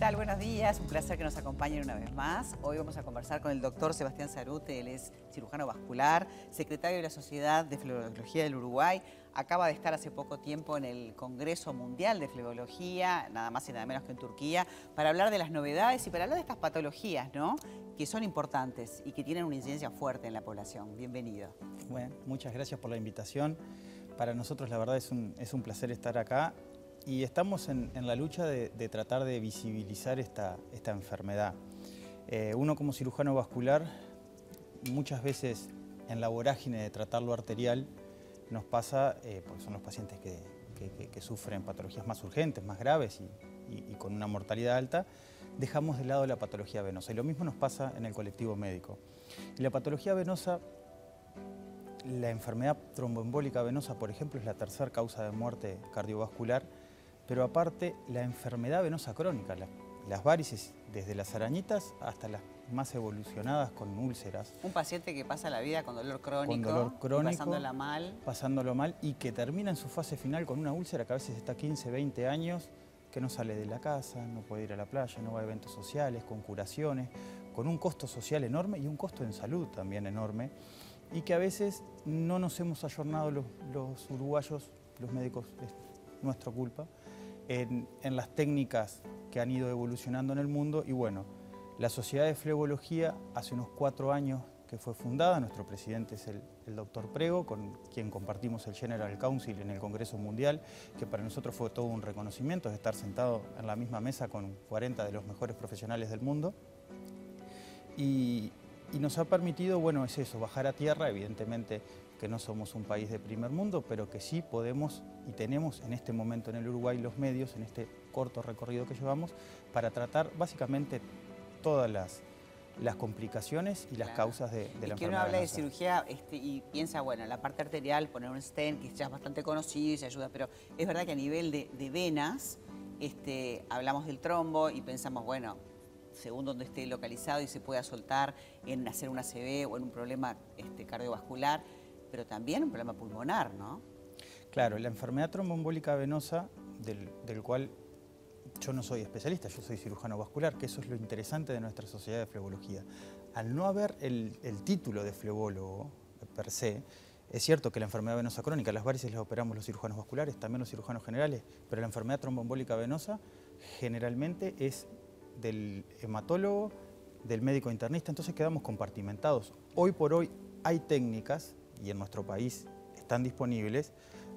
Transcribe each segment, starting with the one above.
tal? Buenos días, un placer que nos acompañen una vez más. Hoy vamos a conversar con el doctor Sebastián Zarute, él es cirujano vascular, secretario de la Sociedad de Flebología del Uruguay. Acaba de estar hace poco tiempo en el Congreso Mundial de Flebología, nada más y nada menos que en Turquía, para hablar de las novedades y para hablar de estas patologías, ¿no? Que son importantes y que tienen una incidencia fuerte en la población. Bienvenido. Bueno, muchas gracias por la invitación. Para nosotros la verdad es un, es un placer estar acá y estamos en, la lucha de, tratar de visibilizar esta, esta enfermedad. Eh, uno como cirujano vascular, muchas veces en la vorágine de tratar lo arterial, nos pasa, eh, porque son los pacientes que, sufren patologías más urgentes, más graves y, con una mortalidad alta, dejamos de lado la patología venosa. Y lo mismo nos pasa en el colectivo médico. La patología venosa, la enfermedad tromboembólica venosa, por ejemplo, es la tercera causa de muerte cardiovascular pero aparte la enfermedad venosa crónica, las varices desde las arañitas hasta las más evolucionadas con úlceras. Un paciente que pasa la vida con dolor crónico, con dolor crónico pasándola mal. Pasándolo mal y que termina en su fase final con una úlcera que a veces está 15, 20 años, que no sale de la casa, no puede ir a la playa, no va a eventos sociales, con curaciones, con un costo social enorme y un costo en salud también enorme, y que a veces no nos hemos ayornado los, los uruguayos, los médicos, es nuestra culpa, en, las técnicas que han ido evolucionando en el mundo y bueno, la Sociedad de Flebología hace unos cuatro años que fue fundada, nuestro presidente es el, doctor Prego, con quien compartimos el General Council en el Congreso Mundial, que para nosotros fue todo un reconocimiento de estar sentado en la misma mesa con 40 de los mejores profesionales del mundo. Y, y nos ha permitido, bueno, es eso, bajar a tierra, evidentemente que no somos un país de primer mundo, pero que sí podemos y tenemos en este momento en el Uruguay los medios, en este corto recorrido que llevamos, para tratar básicamente todas las, las complicaciones y las causas de, de la enfermedad. Que uno habla de cirugía este, y piensa, bueno, la parte arterial, poner un stent, que ya es bastante conocido y se ayuda, pero es verdad que a nivel de, venas, este, hablamos del trombo y pensamos, bueno, según donde esté localizado y se pueda soltar en hacer una ACV o en un problema este, cardiovascular, pero también un problema pulmonar, ¿no? Claro, la enfermedad tromboembólica venosa, del, cual yo no soy especialista, yo soy cirujano vascular, que eso es lo interesante de nuestra sociedad de flebología. Al no haber el, título de flebólogo per se, es cierto que la enfermedad venosa crónica, las varices las operamos los cirujanos vasculares, también los cirujanos generales, pero la enfermedad tromboembólica venosa generalmente es del hematólogo, del médico internista, entonces quedamos compartimentados. Hoy por hoy hay técnicas y en nuestro país están disponibles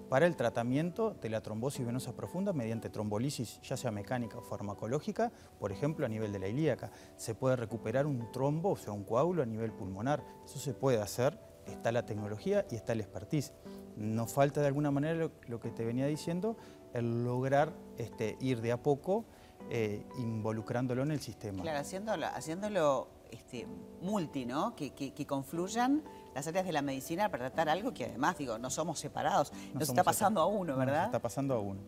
para el tratamiento de la trombosis venosa profunda mediante trombolisis, ya sea mecánica o farmacológica, por ejemplo a nivel de la ilíaca. Se puede recuperar un trombo, o sea, un coágulo a nivel pulmonar. Eso se puede hacer, está la tecnología y está el expertise. Nos falta de alguna manera lo, que te venía diciendo, el lograr este, ir de a poco eh, involucrándolo en el sistema. Claro, haciéndolo, haciéndolo este, multi, ¿no? Que, confluyan las áreas de la medicina para tratar algo que además, digo, no somos separados, nos está pasando a uno, ¿verdad? Nos está pasando a uno.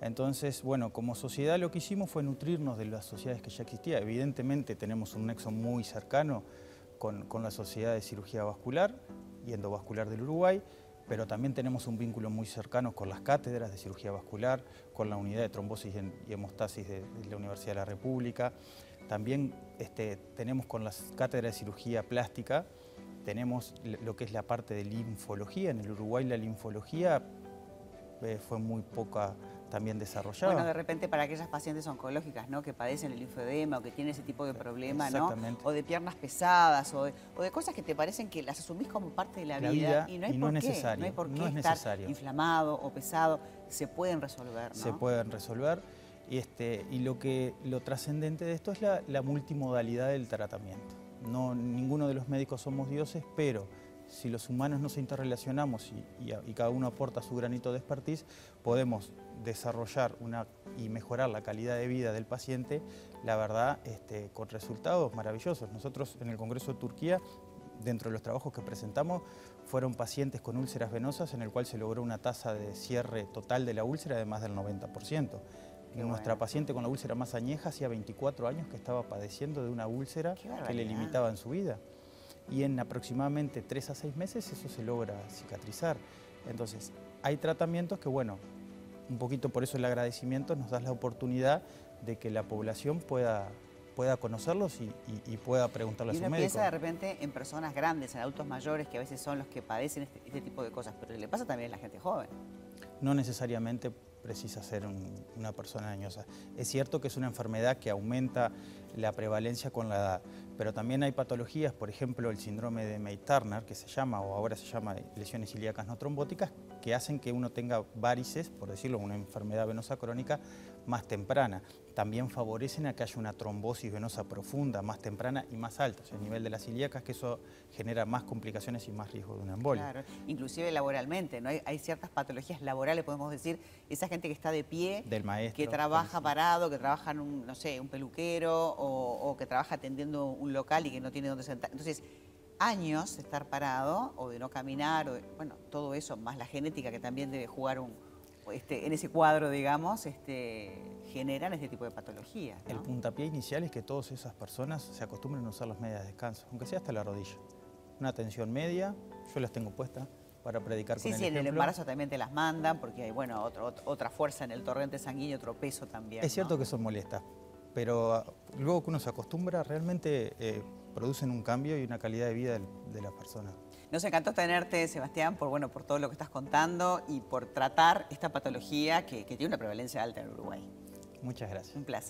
Entonces, bueno, como sociedad lo que hicimos fue nutrirnos de las sociedades que ya existían. Evidentemente tenemos un nexo muy cercano con, con la Sociedad de Cirugía Vascular y Endovascular del Uruguay, pero también tenemos un vínculo muy cercano con las cátedras de cirugía vascular, con la unidad de trombosis y hemostasis de, la Universidad de la República. También este, tenemos con las cátedras de cirugía plástica, tenemos lo que es la parte de linfología. En el Uruguay la linfología eh, fue muy poca también desarrollada. Bueno, de repente para aquellas pacientes oncológicas ¿no? que padecen el linfedema o que tienen ese tipo de problema, ¿no? o de piernas pesadas o de, cosas que te parecen que las asumís como parte de la, vida, y no hay por qué, no hay por qué estar inflamado o pesado, se pueden resolver. Se pueden resolver y, este, y lo, que, lo trascendente de esto es la, la multimodalidad del tratamiento. No, ninguno de los médicos somos dioses, pero si los humanos nos interrelacionamos y, cada uno aporta su granito de expertise, podemos desarrollar una, y mejorar la calidad de vida del paciente, la verdad, este, con resultados maravillosos. Nosotros en el Congreso de Turquía, dentro de los trabajos que presentamos, fueron pacientes con úlceras venosas en el cual se logró una tasa de cierre total de la úlcera de más del 90%. Nuestra paciente con la úlcera más añeja hacía 24 años que estaba padeciendo de una úlcera que le limitaba en su vida y en aproximadamente 3 a 6 meses eso se logra cicatrizar. Entonces, hay tratamientos que, bueno, un poquito por eso el agradecimiento nos da la oportunidad de que la población pueda, pueda conocerlos y, y- y pueda preguntarle Y a su médico. piensa de repente en personas grandes, en adultos mayores, que a veces son los que padecen este, este tipo de cosas, pero le pasa también a la gente joven. no necesariamente precisa ser un- una persona dañosa. Es cierto que es una enfermedad que aumenta la prevalencia con la edad, pero también hay patologías, por ejemplo el síndrome de May-Turner, que se llama, o ahora se llama lesiones ilíacas no trombóticas, que hacen que uno tenga varices, por decirlo, una enfermedad venosa crónica más temprana. También favorecen a que haya una trombosis venosa profunda, más temprana y más alta, o sea, a nivel de las ilíacas, que eso genera más complicaciones y más riesgo de una embolia. Claro, inclusive laboralmente, ¿no? Hay, hay ciertas patologías laborales, podemos decir, esa gente que está de pie, Del maestro. que trabaja parado, que trabaja en un, no sé, un peluquero o, o que trabaja atendiendo un local y que no tiene dónde sentar. Entonces, años de estar parado o de no caminar, o de- bueno, todo eso, más la genética que también debe jugar un, este, en ese cuadro, digamos, este, generan este tipo de patologías. El puntapié inicial es que todas esas personas se acostumbren a usar las medias de descanso, aunque sea hasta la rodilla. Una tensión media, yo las tengo puestas para predicar Sí, con sí, el en el embarazo también te las mandan porque hay, bueno, otro- ot- otra fuerza en el torrente sanguíneo, otro peso también. Es cierto ¿no? que son molestas, pero ah, luego que uno se acostumbra, realmente eh, producen un cambio y una calidad de vida de la persona. Nos encantó tenerte, Sebastián, por, bueno, por todo lo que estás contando y por tratar esta patología que, que tiene una prevalencia alta en Uruguay. Muchas gracias. Un placer.